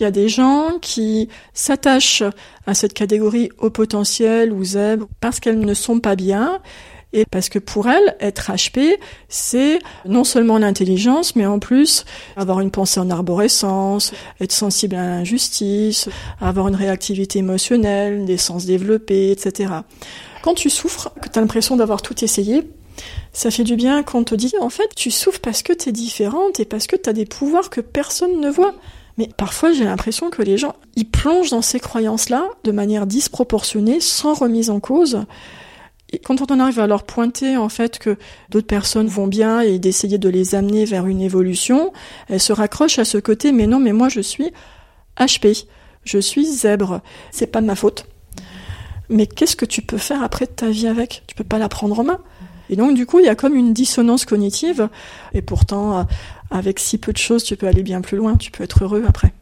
Il y a des gens qui s'attachent à cette catégorie au potentiel ou zèbre parce qu'elles ne sont pas bien et parce que pour elles, être HP, c'est non seulement l'intelligence, mais en plus avoir une pensée en arborescence, être sensible à l'injustice, avoir une réactivité émotionnelle, des sens développés, etc. Quand tu souffres, que tu as l'impression d'avoir tout essayé, ça fait du bien quand on te dit en fait tu souffres parce que tu es différente et parce que tu as des pouvoirs que personne ne voit. Mais parfois j'ai l'impression que les gens ils plongent dans ces croyances-là de manière disproportionnée, sans remise en cause. Et quand on arrive à leur pointer en fait que d'autres personnes vont bien et d'essayer de les amener vers une évolution, elles se raccrochent à ce côté mais non mais moi je suis HP, je suis zèbre, c'est pas de ma faute. Mais qu'est-ce que tu peux faire après ta vie avec? Tu peux pas la prendre en main. Et donc du coup, il y a comme une dissonance cognitive et pourtant avec si peu de choses, tu peux aller bien plus loin, tu peux être heureux après.